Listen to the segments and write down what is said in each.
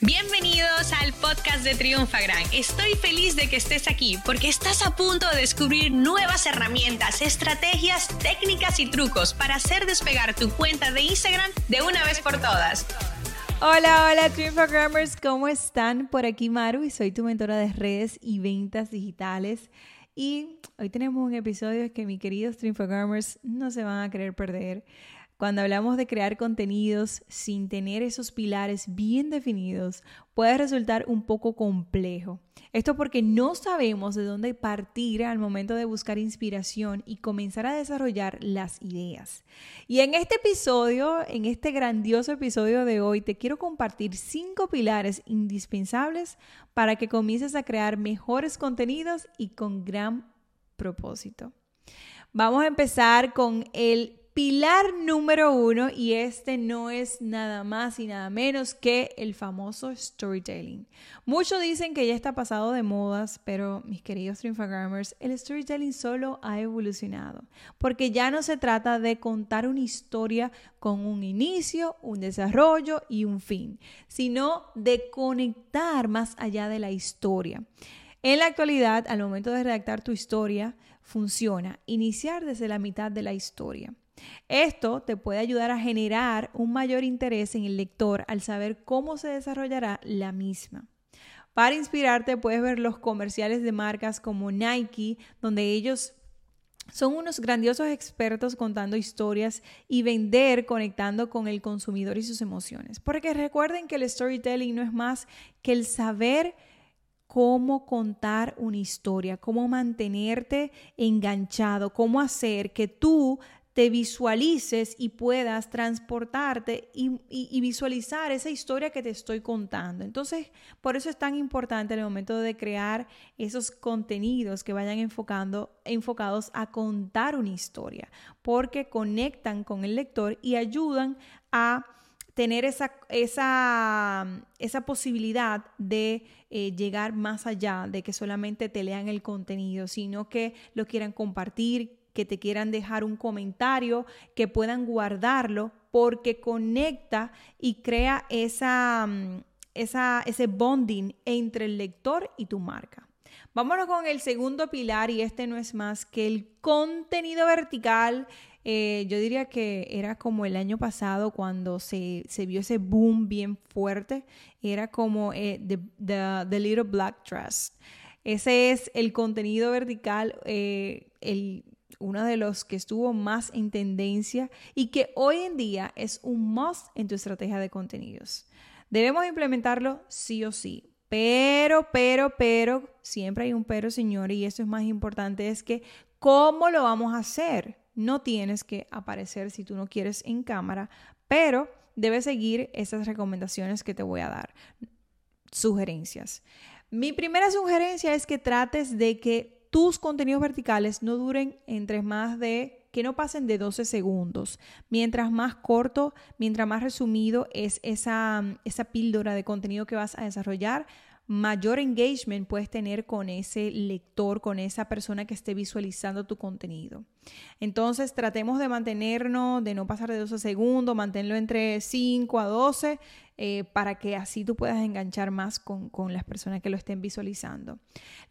Bienvenidos al podcast de Triunfagram. Estoy feliz de que estés aquí porque estás a punto de descubrir nuevas herramientas, estrategias, técnicas y trucos para hacer despegar tu cuenta de Instagram de una vez por todas. Hola, hola Triunfagrammers, ¿cómo están? Por aquí Maru y soy tu mentora de redes y ventas digitales. Y hoy tenemos un episodio que mis queridos Triunfagrammers no se van a querer perder. Cuando hablamos de crear contenidos sin tener esos pilares bien definidos, puede resultar un poco complejo. Esto porque no sabemos de dónde partir al momento de buscar inspiración y comenzar a desarrollar las ideas. Y en este episodio, en este grandioso episodio de hoy, te quiero compartir cinco pilares indispensables para que comiences a crear mejores contenidos y con gran propósito. Vamos a empezar con el pilar número uno y este no es nada más y nada menos que el famoso storytelling. Muchos dicen que ya está pasado de modas, pero mis queridos Triunfagrammers, el storytelling solo ha evolucionado, porque ya no se trata de contar una historia con un inicio, un desarrollo y un fin, sino de conectar más allá de la historia. En la actualidad, al momento de redactar tu historia, funciona iniciar desde la mitad de la historia. Esto te puede ayudar a generar un mayor interés en el lector al saber cómo se desarrollará la misma. Para inspirarte puedes ver los comerciales de marcas como Nike, donde ellos son unos grandiosos expertos contando historias y vender conectando con el consumidor y sus emociones. Porque recuerden que el storytelling no es más que el saber cómo contar una historia, cómo mantenerte enganchado, cómo hacer que tú te visualices y puedas transportarte y, visualizar esa historia que te estoy contando. Entonces, por eso es tan importante el momento de crear esos contenidos que vayan enfocando, enfocados a contar una historia, porque conectan con el lector y ayudan a tener esa, esa, esa posibilidad de eh, llegar más allá de que solamente te lean el contenido, sino que lo quieran compartir, que te quieran dejar un comentario, que puedan guardarlo, porque conecta y crea esa, mm, esa, ese bonding entre el lector y tu marca. Vámonos con el segundo pilar y este no es más que el contenido vertical. Eh, yo diría que era como el año pasado cuando se, vio ese boom bien fuerte. Era como eh, the, Little Black Trust. Ese es el contenido vertical, eh, el uno de los que estuvo más en tendencia y que hoy en día es un must en tu estrategia de contenidos. Debemos implementarlo sí o sí. Pero, pero, pero, siempre hay un pero, señores, y esto es más importante, es que ¿cómo lo vamos a hacer? No tienes que aparecer si tú no quieres en cámara, pero debes seguir esas recomendaciones que te voy a dar. Sugerencias. Mi primera sugerencia es que trates de que tus contenidos verticales no duren entre más de que no pasen de 12 segundos. Mientras más corto, mientras más resumido es esa, esa píldora de contenido que vas a desarrollar, mayor engagement puedes tener con ese lector, con esa persona que esté visualizando tu contenido. Entonces, tratemos de mantenernos, de no pasar de 12 segundos, mantenerlo entre 5 a 12 eh, para que así tú puedas enganchar más con, con las personas que lo estén visualizando.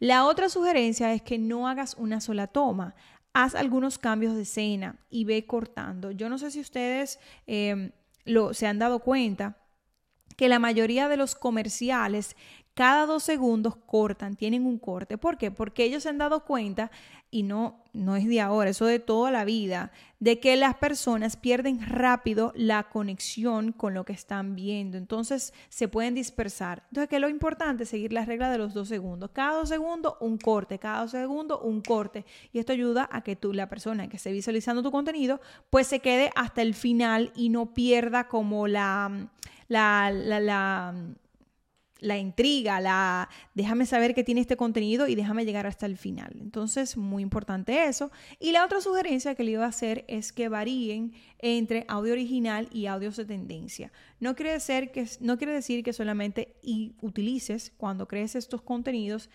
La otra sugerencia es que no hagas una sola toma haz algunos cambios de escena y ve cortando. Yo no sé si ustedes eh, lo, se han dado cuenta que la mayoría de los comerciales cada dos segundos cortan, tienen un corte. ¿Por qué? Porque ellos se han dado cuenta, y no, no es de ahora, eso de toda la vida, de que las personas pierden rápido la conexión con lo que están viendo. Entonces se pueden dispersar. Entonces, ¿qué lo importante? Seguir la regla de los dos segundos. Cada dos segundos, un corte. Cada dos segundos, un corte. Y esto ayuda a que tú, la persona que esté visualizando tu contenido, pues se quede hasta el final y no pierda como la, la, la, la la intriga, la déjame saber que tiene este contenido y déjame llegar hasta el final. Entonces, muy importante eso. Y la otra sugerencia que le iba a hacer es que varíen entre audio original y audios de tendencia. No quiere decir que, no quiere decir que solamente y utilices cuando crees estos contenidos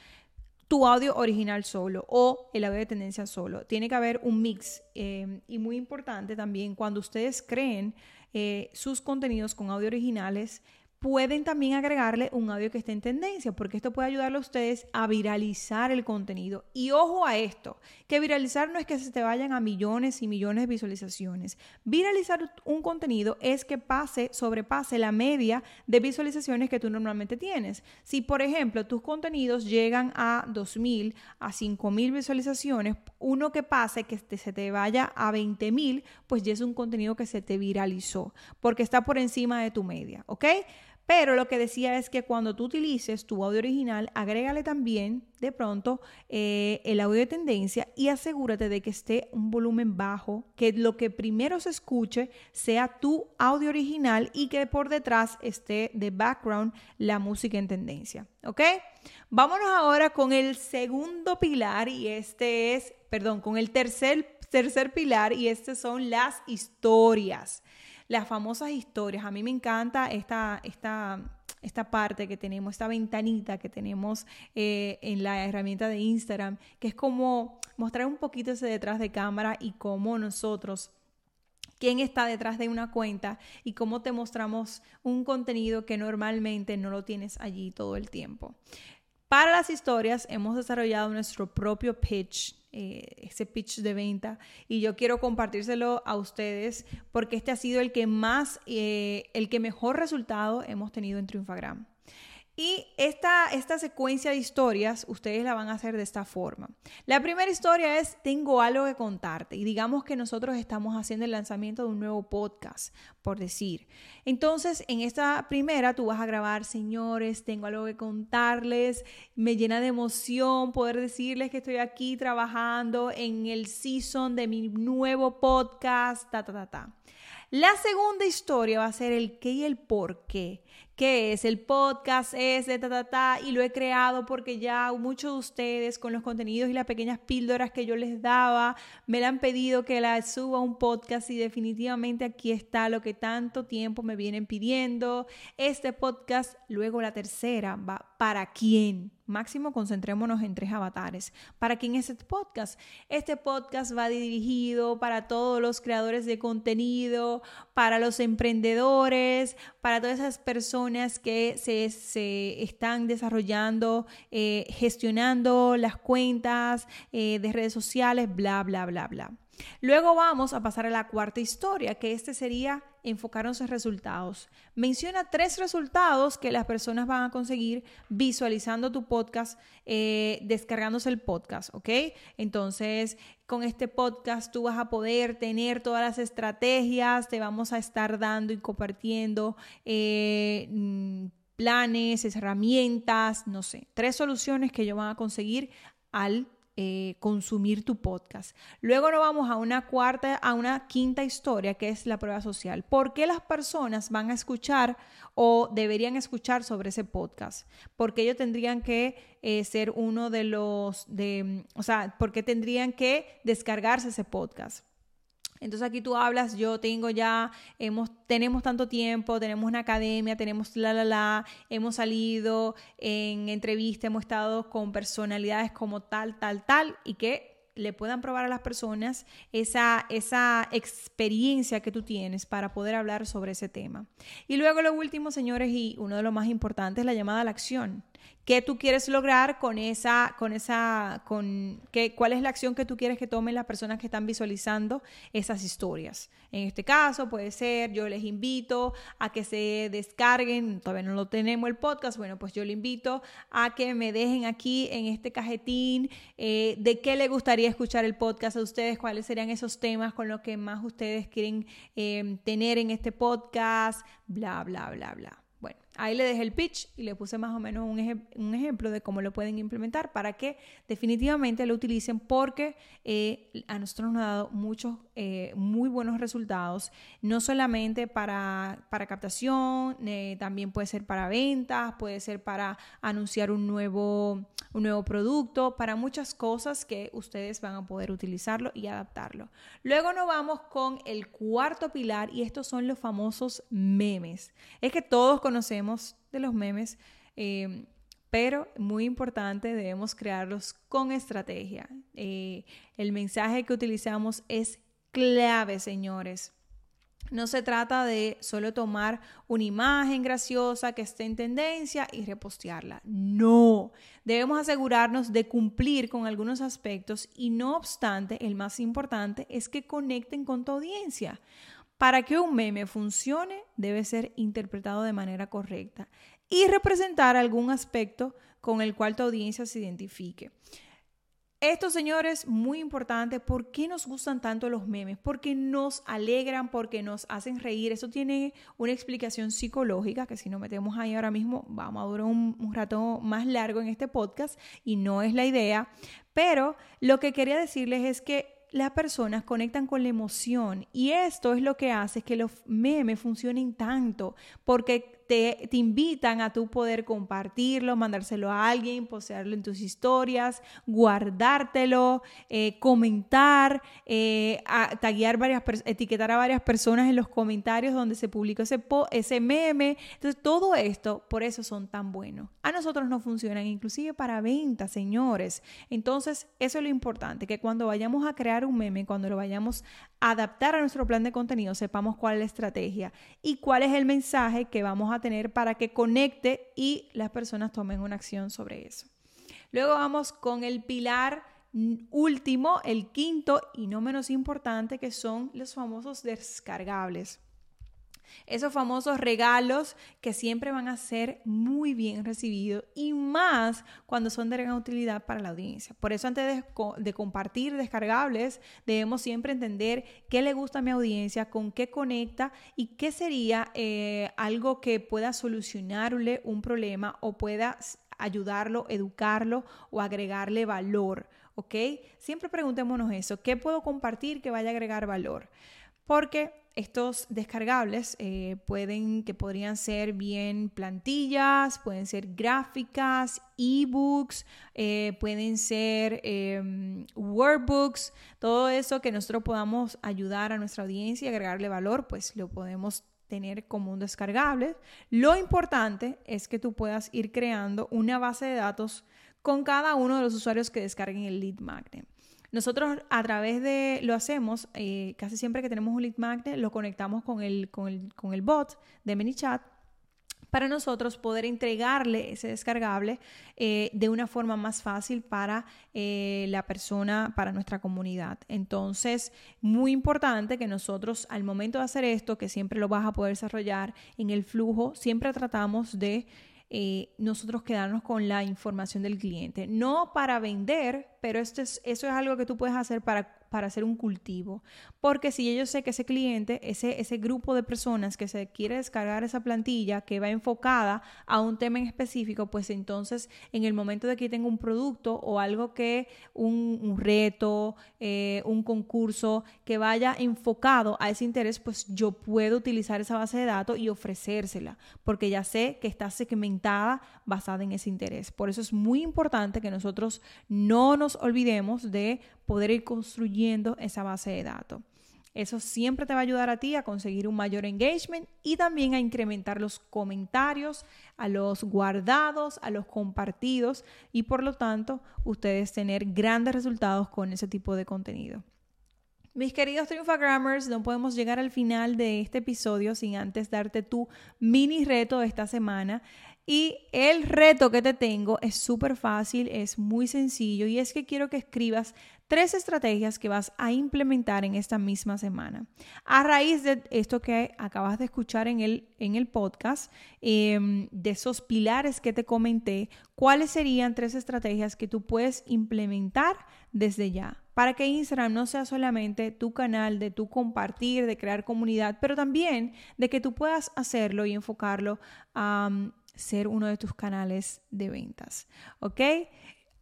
tu audio original solo o el audio de tendencia solo. Tiene que haber un mix eh, y muy importante también cuando ustedes creen eh, sus contenidos con audio originales, pueden también agregarle un audio que esté en tendencia, porque esto puede ayudarle a ustedes a viralizar el contenido. Y ojo a esto, que viralizar no es que se te vayan a millones y millones de visualizaciones. Viralizar un contenido es que pase, sobrepase la media de visualizaciones que tú normalmente tienes. Si, por ejemplo, tus contenidos llegan a 2.000, a 5.000 visualizaciones, uno que pase, que se te vaya a 20.000, pues ya es un contenido que se te viralizó, porque está por encima de tu media, ¿ok? Pero lo que decía es que cuando tú utilices tu audio original, agrégale también de pronto eh, el audio de tendencia y asegúrate de que esté un volumen bajo, que lo que primero se escuche sea tu audio original y que por detrás esté de background la música en tendencia. ¿Ok? Vámonos ahora con el segundo pilar y este es, perdón, con el tercer, tercer pilar y este son las historias las famosas historias. A mí me encanta esta, esta, esta parte que tenemos, esta ventanita que tenemos eh, en la herramienta de Instagram, que es como mostrar un poquito ese detrás de cámara y cómo nosotros quién está detrás de una cuenta y cómo te mostramos un contenido que normalmente no lo tienes allí todo el tiempo. Para las historias hemos desarrollado nuestro propio pitch eh, ese pitch de venta y yo quiero compartírselo a ustedes porque este ha sido el que más, eh, el que mejor resultado hemos tenido en Triunfagram. Y esta, esta secuencia de historias ustedes la van a hacer de esta forma. La primera historia es, tengo algo que contarte. Y digamos que nosotros estamos haciendo el lanzamiento de un nuevo podcast, por decir. Entonces, en esta primera tú vas a grabar, señores, tengo algo que contarles. Me llena de emoción poder decirles que estoy aquí trabajando en el season de mi nuevo podcast, ta, ta, ta, ta. La segunda historia va a ser el qué y el por qué. ¿Qué es? El podcast es de ta, ta, ta, y lo he creado porque ya muchos de ustedes con los contenidos y las pequeñas píldoras que yo les daba me la han pedido que la suba a un podcast y definitivamente aquí está lo que tanto tiempo me vienen pidiendo. Este podcast, luego la tercera, va para quién Máximo concentrémonos en tres avatares. ¿Para quién es este podcast? Este podcast va dirigido para todos los creadores de contenido, para los emprendedores, para todas esas personas que se, están desarrollando, eh, gestionando las cuentas eh, de redes sociales, bla, bla, bla, bla. Luego vamos a pasar a la cuarta historia, que este sería enfocarnos en resultados. Menciona tres resultados que las personas van a conseguir visualizando tu podcast, eh, descargándose el podcast, ¿ok? Entonces, con este podcast tú vas a poder tener todas las estrategias, te vamos a estar dando y compartiendo. Eh, mm, planes, herramientas, no sé, tres soluciones que ellos van a conseguir al eh, consumir tu podcast. Luego nos vamos a una cuarta, a una quinta historia que es la prueba social. ¿Por qué las personas van a escuchar o deberían escuchar sobre ese podcast? Porque ellos tendrían que eh, ser uno de los, de, o sea, porque tendrían que descargarse ese podcast. Entonces aquí tú hablas, yo tengo ya, hemos, tenemos tanto tiempo, tenemos una academia, tenemos la, la, la, hemos salido en entrevista, hemos estado con personalidades como tal, tal, tal, y que le puedan probar a las personas esa, esa experiencia que tú tienes para poder hablar sobre ese tema. Y luego lo último, señores, y uno de los más importantes, la llamada a la acción qué tú quieres lograr con esa, con esa, con qué, cuál es la acción que tú quieres que tomen las personas que están visualizando esas historias. En este caso puede ser, yo les invito a que se descarguen, todavía no lo tenemos el podcast, bueno, pues yo le invito a que me dejen aquí en este cajetín eh, de qué le gustaría escuchar el podcast a ustedes, cuáles serían esos temas con los que más ustedes quieren eh, tener en este podcast, bla, bla, bla, bla. Ahí le dejé el pitch y le puse más o menos un, ejemplo de cómo lo pueden implementar para que definitivamente lo utilicen porque eh, a nosotros nos ha dado muchos, eh, muy buenos resultados, no solamente para, para captación, eh, también puede ser para ventas, puede ser para anunciar un nuevo, un nuevo producto, para muchas cosas que ustedes van a poder utilizarlo y adaptarlo. Luego nos vamos con el cuarto pilar y estos son los famosos memes. Es que todos conocemos de los memes, eh, pero muy importante, debemos crearlos con estrategia. Eh, el mensaje que utilizamos es clave, señores. No se trata de solo tomar una imagen graciosa que esté en tendencia y repostearla. No, debemos asegurarnos de cumplir con algunos aspectos y no obstante, el más importante es que conecten con tu audiencia. Para que un meme funcione, debe ser interpretado de manera correcta y representar algún aspecto con el cual tu audiencia se identifique. Esto, señores, muy importante. ¿Por qué nos gustan tanto los memes? Porque nos alegran, porque nos hacen reír. Eso tiene una explicación psicológica que si nos metemos ahí ahora mismo vamos a durar un, un rato más largo en este podcast y no es la idea. Pero lo que quería decirles es que las personas conectan con la emoción y esto es lo que hace que los memes funcionen tanto porque te, invitan a tu poder compartirlo, mandárselo a alguien, poseerlo en tus historias, guardártelo, eh, comentar, eh, varias, etiquetar a varias personas en los comentarios donde se publicó ese, ese meme. Entonces, todo esto, por eso son tan buenos. A nosotros no funcionan, inclusive para ventas, señores. Entonces, eso es lo importante, que cuando vayamos a crear un meme, cuando lo vayamos a adaptar a nuestro plan de contenido, sepamos cuál es la estrategia y cuál es el mensaje que vamos a tener para que conecte y las personas tomen una acción sobre eso. Luego vamos con el pilar último, el quinto y no menos importante, que son los famosos descargables. Esos famosos regalos que siempre van a ser muy bien recibidos y más cuando son de gran utilidad para la audiencia. Por eso antes de, compartir descargables debemos siempre entender qué le gusta a mi audiencia, con qué conecta y qué sería eh, algo que pueda solucionarle un problema o pueda ayudarlo, educarlo o agregarle valor. ¿Ok? Siempre preguntémonos eso, ¿qué puedo compartir que vaya a agregar valor? Porque estos descargables eh, pueden, que podrían ser bien plantillas, pueden ser gráficas, ebooks, eh, pueden ser em, workbooks, todo eso que nosotros podamos ayudar a nuestra audiencia y agregarle valor, pues lo podemos tener como un descargable. Lo importante es que tú puedas ir creando una base de datos con cada uno de los usuarios que descarguen el lead magnet. Nosotros a través de, lo hacemos, eh, casi siempre que tenemos un lead magnet, lo conectamos con el, con el, con el bot de ManyChat para nosotros poder entregarle ese descargable eh, de una forma más fácil para eh, la persona, para nuestra comunidad. Entonces, muy importante que nosotros al momento de hacer esto, que siempre lo vas a poder desarrollar en el flujo, siempre tratamos de nosotros quedarnos con la información del cliente. No para vender, pero esto es, eso es algo que tú puedes hacer para para hacer un cultivo. Porque si yo sé que ese cliente, ese, ese grupo de personas que se quiere descargar esa plantilla que va enfocada a un tema en específico, pues entonces en el momento de que tenga un producto o algo que, un, reto, eh, un concurso que vaya enfocado a ese interés, pues yo puedo utilizar esa base de datos y ofrecérsela, porque ya sé que está segmentada basada en ese interés. Por eso es muy importante que nosotros no nos olvidemos de poder ir construyendo esa base de datos. Eso siempre te va a ayudar a ti a conseguir un mayor engagement y también a incrementar los comentarios, a los guardados, a los compartidos y por lo tanto ustedes tener grandes resultados con ese tipo de contenido. Mis queridos Triunfagrammers, no podemos llegar al final de este episodio sin antes darte tu mini reto de esta semana. Y el reto que te tengo es súper fácil, es muy sencillo y es que quiero que escribas tres estrategias que vas a implementar en esta misma semana. A raíz de esto que acabas de escuchar en el, en el podcast, em, de esos pilares que te comenté, ¿cuáles serían tres estrategias que tú puedes implementar desde ya? Para que Instagram no sea solamente tu canal de tu compartir, de crear comunidad, pero también de que tú puedas hacerlo y enfocarlo a ser uno de tus canales de ventas. ¿Ok?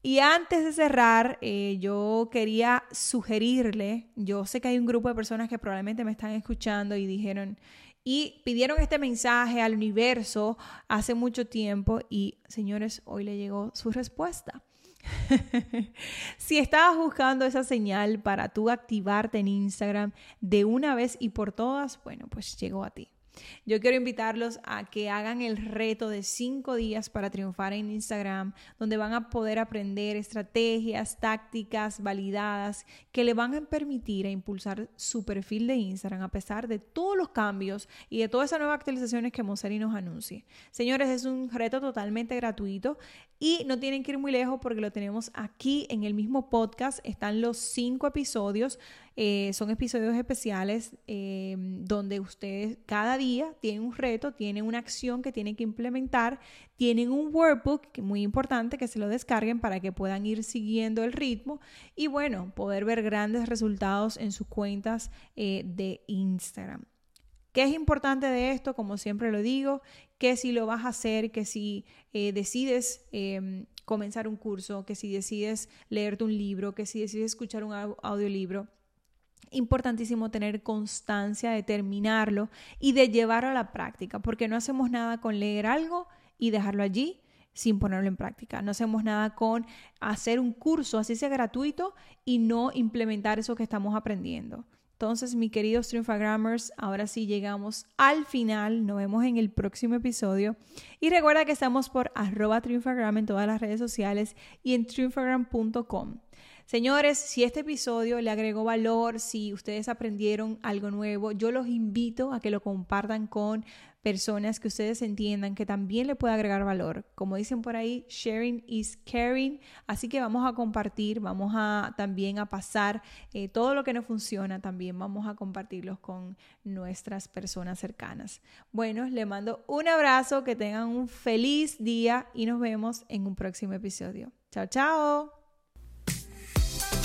Y antes de cerrar, eh, yo quería sugerirle, yo sé que hay un grupo de personas que probablemente me están escuchando y dijeron, y pidieron este mensaje al universo hace mucho tiempo y señores, hoy le llegó su respuesta. si estabas buscando esa señal para tú activarte en Instagram de una vez y por todas, bueno, pues llegó a ti. Yo quiero invitarlos a que hagan el reto de cinco días para triunfar en Instagram, donde van a poder aprender estrategias, tácticas validadas que le van a permitir a impulsar su perfil de Instagram a pesar de todos los cambios y de todas esas nuevas actualizaciones que Moseri nos anuncie. Señores, es un reto totalmente gratuito y no tienen que ir muy lejos porque lo tenemos aquí en el mismo podcast. Están los cinco episodios. Eh, son episodios especiales eh, donde ustedes cada día tienen un reto, tienen una acción que tienen que implementar, tienen un workbook muy importante que se lo descarguen para que puedan ir siguiendo el ritmo y bueno, poder ver grandes resultados en sus cuentas eh, de Instagram. ¿Qué es importante de esto? Como siempre lo digo, que si lo vas a hacer, que si eh, decides em, comenzar un curso, que si decides leerte un libro, que si decides escuchar un audiolibro, importantísimo tener constancia de terminarlo y de llevarlo a la práctica, porque no hacemos nada con leer algo y dejarlo allí sin ponerlo en práctica. No hacemos nada con hacer un curso, así sea gratuito, y no implementar eso que estamos aprendiendo. Entonces, mis queridos Triunfagrammers, ahora sí llegamos al final. Nos vemos en el próximo episodio. Y recuerda que estamos por arroba Triunfagram en todas las redes sociales y en triunfagram.com. Señores, si este episodio le agregó valor, si ustedes aprendieron algo nuevo, yo los invito a que lo compartan con personas que ustedes entiendan que también le puede agregar valor. Como dicen por ahí, sharing is caring. Así que vamos a compartir, vamos a también a pasar eh, todo lo que no funciona, también vamos a compartirlos con nuestras personas cercanas. Bueno, le mando un abrazo, que tengan un feliz día y nos vemos en un próximo episodio. Chao, chao.